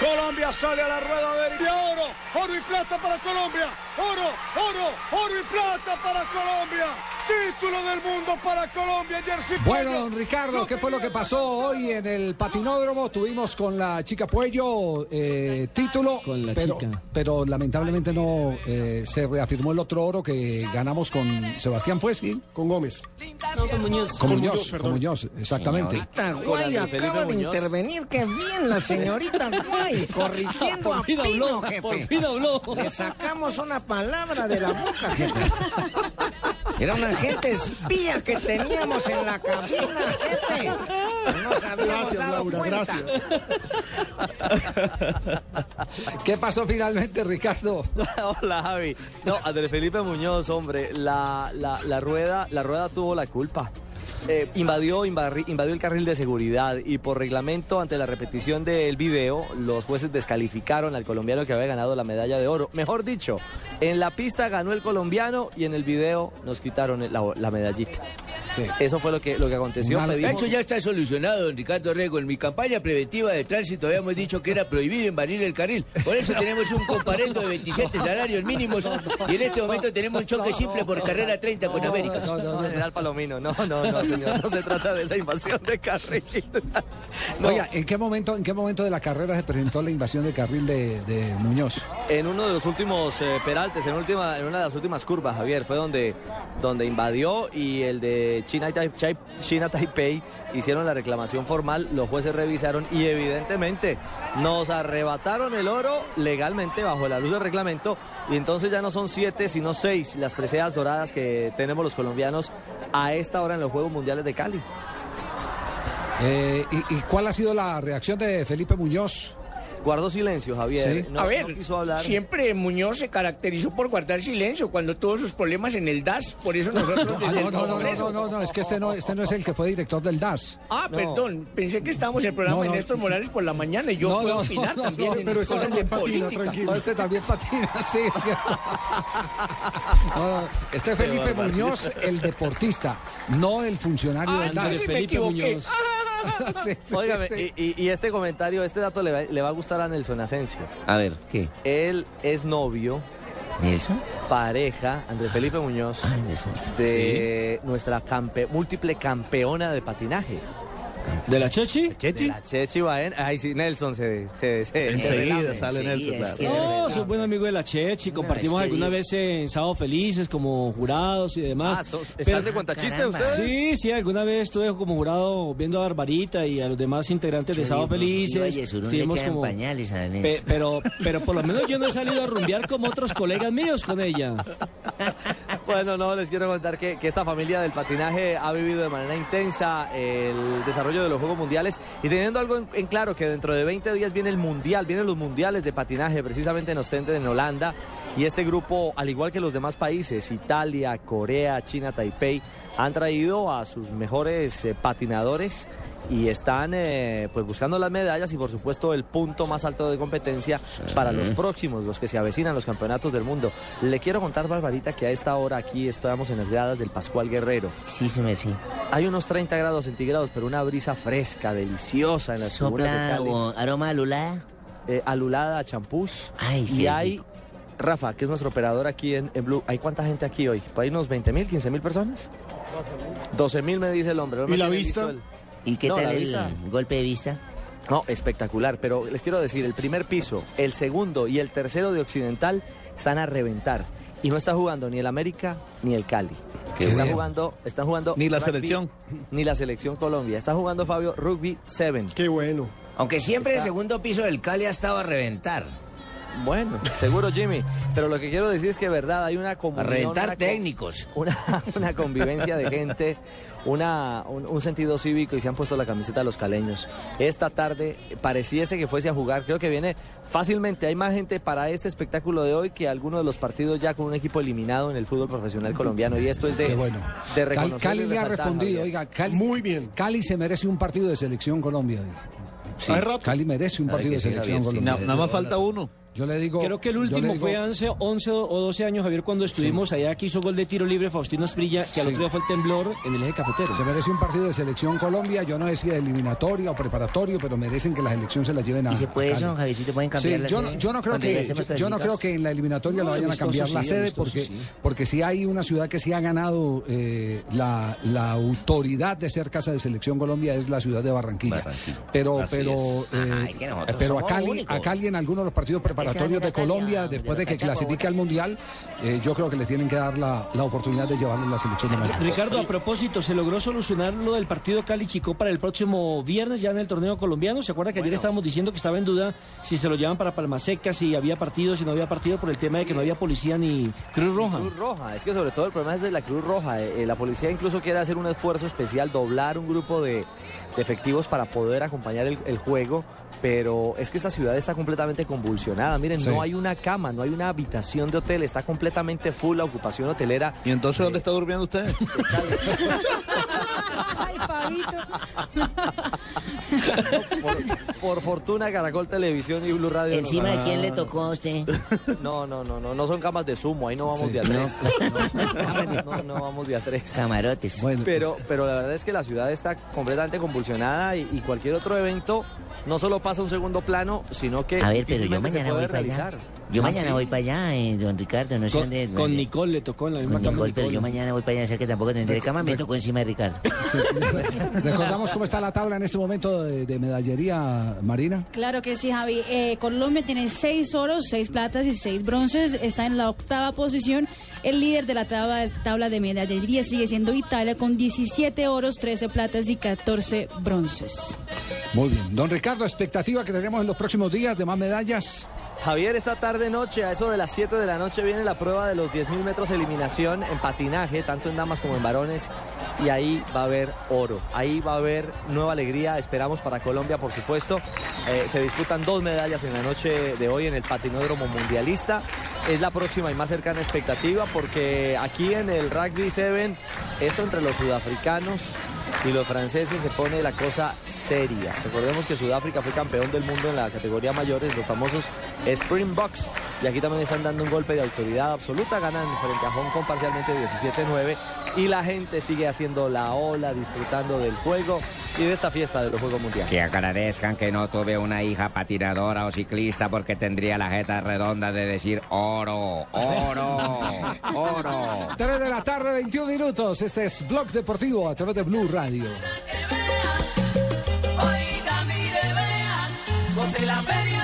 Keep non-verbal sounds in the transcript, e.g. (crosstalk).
Colombia sale a la rueda de oro, oro y plata para Colombia, oro, oro, oro y plata para Colombia. Título del mundo para Colombia, Jersey Bueno, don Ricardo, ¿qué fue lo que pasó hoy en el patinódromo? Tuvimos con la chica Puello eh, título, Con la pero, chica. pero lamentablemente no eh, se reafirmó el otro oro que ganamos con Sebastián fue, ¿sí? Con Gómez. No, con Muñoz. Con Con Muñoz, Muñoz, con. Muñoz, exactamente. Señorita Guay acaba de intervenir, qué bien la señorita (laughs) Guay, corrigiendo a Pino, habló, jefe. por fin habló. Le sacamos una palabra de la boca, jefe. (laughs) Era un agente espía que teníamos en la cabina, jefe. No nos habíamos Gracias, dado Laura, cuenta. gracias. ¿Qué pasó finalmente, Ricardo? (laughs) Hola Javi. No, Andrés Felipe Muñoz, hombre, la, la, la rueda, la rueda tuvo la culpa. Eh, invadió, invadió el carril de seguridad y por reglamento ante la repetición del video los jueces descalificaron al colombiano que había ganado la medalla de oro. Mejor dicho, en la pista ganó el colombiano y en el video nos quitaron la medallita. Sí. Eso fue lo que, lo que aconteció. Mal- Pedimos- Eso ya está solucionado, don Ricardo Rego. En mi campaña preventiva de tránsito habíamos dicho que era prohibido invadir el carril. Por eso tenemos un comparendo de 27 (laughs) salarios mínimos y en este momento tenemos un choque simple por carrera 30 con América. No, no, no. General Palomino, no, no, no, señor, no se trata de esa invasión de carril. (laughs) No. Oiga, ¿en qué momento, en qué momento de la carrera se presentó la invasión de carril de, de Muñoz? En uno de los últimos eh, peraltes, en, última, en una de las últimas curvas, Javier, fue donde, donde invadió y el de China, Taipei hicieron la reclamación formal, los jueces revisaron y evidentemente nos arrebataron el oro legalmente bajo la luz del reglamento y entonces ya no son siete sino seis las preseas doradas que tenemos los colombianos a esta hora en los Juegos Mundiales de Cali. Eh, y cuál ha sido la reacción de Felipe Muñoz? Guardó silencio, Javier. Sí. No- a ver, no quiso hablar. siempre Muñoz se caracterizó por guardar silencio cuando tuvo sus problemas en el DAS, por eso nosotros Ah, desde no, el no, no, no, no, no, no, es que este no, este no es el que fue director del DAS. Ah, No. perdón, pensé que estábamos en el programa No, de no. Néstor Morales por la mañana y yo No, puedo no, opinar no, también no, en pero este también patina, política. tranquilo. No, este también patina, sí, es cierto. No, no, este es Felipe Muñoz, el deportista, no el funcionario Ah, del DAS. me Felipe equivoqué. Muñoz. (laughs) Sí, sí, Óigame, sí. y, este comentario, este dato le va, le va a gustar a Nelson Asensio. A ver, ¿qué? Él es novio, ¿Nelson? pareja, Andrés Felipe Muñoz, de nuestra campe- múltiple campeona de patinaje. ¿De la Chechi? De la Chechi Baen. Ay, sí, Nelson se... se, se Enseguida se- sale Sí, Nelson, es claro. que- No, soy buen amigo de la Chechi. Compartimos es que alguna yo- vez en Sábado Felices como jurados y demás. Ah, sos- ¿están Pero- de cuentachiste ustedes? Sí, sí, alguna vez estuve como jurado viendo a Barbarita y a los demás integrantes de Sábado Felices. Estuvimos como- Pe- pero, pero por lo menos yo no he salido a rumbear como otros colegas míos con ella. (laughs) Bueno, no, les quiero contar que, que esta familia del patinaje ha vivido de manera intensa el desarrollo de los Juegos Mundiales y teniendo algo en, en claro que dentro de 20 días viene el Mundial, vienen los Mundiales de patinaje precisamente en Ostende, en Holanda. Y este grupo, al igual que los demás países, Italia, Corea, China, Taipei, han traído a sus mejores eh, patinadores y están eh, pues buscando las medallas y por supuesto el punto más alto de competencia para los próximos, los que se avecinan los campeonatos del mundo. Le quiero contar, Barbarita, que a esta hora aquí estamos en las gradas del Pascual Guerrero. Sí, sí, sí. Hay unos 30 grados centígrados, pero una brisa fresca, deliciosa en las tribunas de Cali. aroma alulada. Eh, alulada champús. Ay, y hay Rafa, que es nuestro operador aquí en, en Blue. ¿Hay cuánta gente aquí hoy? ¿Por ahí unos 20 mil, 15 mil personas? 12 mil me dice el hombre. No ¿Y la vista? el- ¿Y qué No, tal el vista. golpe de vista? No, espectacular, pero les quiero decir, el primer piso, el segundo y el tercero de Occidental están a reventar. Y no está jugando ni el América ni el Cali. Qué está bien. jugando, está jugando Ni la rugby, selección. Ni la selección Colombia. Está jugando Fabio Rugby 7. Qué bueno. Aunque siempre Está- el segundo piso del Cali ha estado a reventar. Bueno, seguro Jimmy, pero lo que quiero decir es que verdad hay una comunión, A reventar una co- técnicos. una, una convivencia de gente, una, un, un sentido cívico y se han puesto la camiseta de los caleños. Esta tarde pareciese que fuese a jugar, creo que viene fácilmente, hay más gente para este espectáculo de hoy que algunos de los partidos ya con un equipo eliminado en el fútbol profesional colombiano y esto es de, Qué bueno. de reconocer Cali y le ha respondido, oiga, Cali, Muy bien. Cali se merece un partido de selección Colombia. Sí. Cali merece un partido de selección. Colombia. Na- nada más falta uno. Yo le digo. Creo que el último digo- fue hace 11 o 12 años, Javier, cuando estuvimos allá que hizo gol de tiro libre Faustino Esprilla, que al Sí. otro día fue el temblor en el eje cafetero. Se merece un partido de selección Colombia. Yo no decía eliminatoria o preparatorio, pero merecen que la selección se la lleven a. ¿Y se puede eso, Javiercito? ¿Pueden cambiar Sí, la yo, sede? no- yo no creo que yo, yo no creo que en la eliminatoria No, lo vayan a cambiar la sí, sede porque sí. porque sí hay una ciudad que sí ha ganado eh, la, la autoridad de ser casa de selección Colombia es la ciudad de Barranquilla. Pero Así pero es. eh, Ajá, y que pero a Cali únicos. a Cali en algunos de los partidos preparatorios de Colombia después de que clasifique al mundial eh, yo creo que le tienen que dar la, la oportunidad de llevarle la selección de México. Ricardo, a propósito, ¿se logró solucionar lo del partido Cali-Chicó para el próximo viernes ya en el torneo colombiano? ¿Se acuerda que ayer estábamos diciendo que estaba en duda si se lo llevan para Palmaseca, si había partido, si no había partido por el tema de que no había policía ni Cruz Roja? Cruz Roja, es que sobre todo el problema es de la Cruz Roja. Eh, eh, la policía incluso quiere hacer un esfuerzo especial, doblar un grupo de, de efectivos para poder acompañar el, el juego, pero es que esta ciudad está completamente convulsionada. Miren, Sí. no hay una cama, no hay una habitación de hotel, está completamente full la ocupación hotelera. ¿Y entonces dónde está durmiendo usted? (laughs) Ay, Fabito. (laughs) Por, por fortuna, Caracol Televisión y Blue Radio. ¿Encima de quién le tocó a usted? No, no, no, no, no son camas de sumo, ahí no vamos Sí. de a tres. (laughs) No, no, no vamos de a tres. Camarotes. Pero, pero la verdad es que la ciudad está completamente convulsionada y, y cualquier otro evento no solo pasa a un segundo plano, sino que A ver, pero yo mañana voy para allá. Yo Ah, mañana ¿sí? voy para allá, eh, don Ricardo, no sé Con, dónde. con Nicole le tocó en la misma con cama. Nicole, pero Nicole. yo mañana voy para allá, o sea que tampoco tendré cama, me tocó encima de Ricardo. (laughs) Recordamos cómo está la tabla en este momento de, de medallería, Marina. Claro que sí, Javi. Eh, Colombia tiene seis oros, seis platas y seis bronces. Está en la octava posición. El líder de la tabla, tabla de medallería sigue siendo Italia con 17 oros, 13 platas y 14 bronces. Muy bien. Don Ricardo, expectativa que tenemos en los próximos días de más medallas. Javier, esta tarde noche, a eso de las 7 de la noche, viene la prueba de los 10.000 metros eliminación en patinaje, tanto en damas como en varones, y ahí va a haber oro, ahí va a haber nueva alegría, esperamos para Colombia, por supuesto. Eh, se disputan dos medallas en la noche de hoy en el patinódromo mundialista. Es la próxima y más cercana expectativa porque aquí en el Rugby 7, esto entre los sudafricanos y los franceses se pone la cosa seria. Recordemos que Sudáfrica fue campeón del mundo en la categoría mayores, los famosos Springboks. Y aquí también están dando un golpe de autoridad absoluta, ganan frente a Hong Kong parcialmente 17-9. Y la gente sigue haciendo la ola, disfrutando del juego y de esta fiesta de los Juegos Mundiales. Que agradezcan que no tuve una hija patinadora o ciclista porque tendría la jeta redonda de decir oro, oro, (laughs) oro. 3 de la tarde, 21 minutos. Este es Blog Deportivo a través de Blue Radio. Oiga, mire, vean, la feria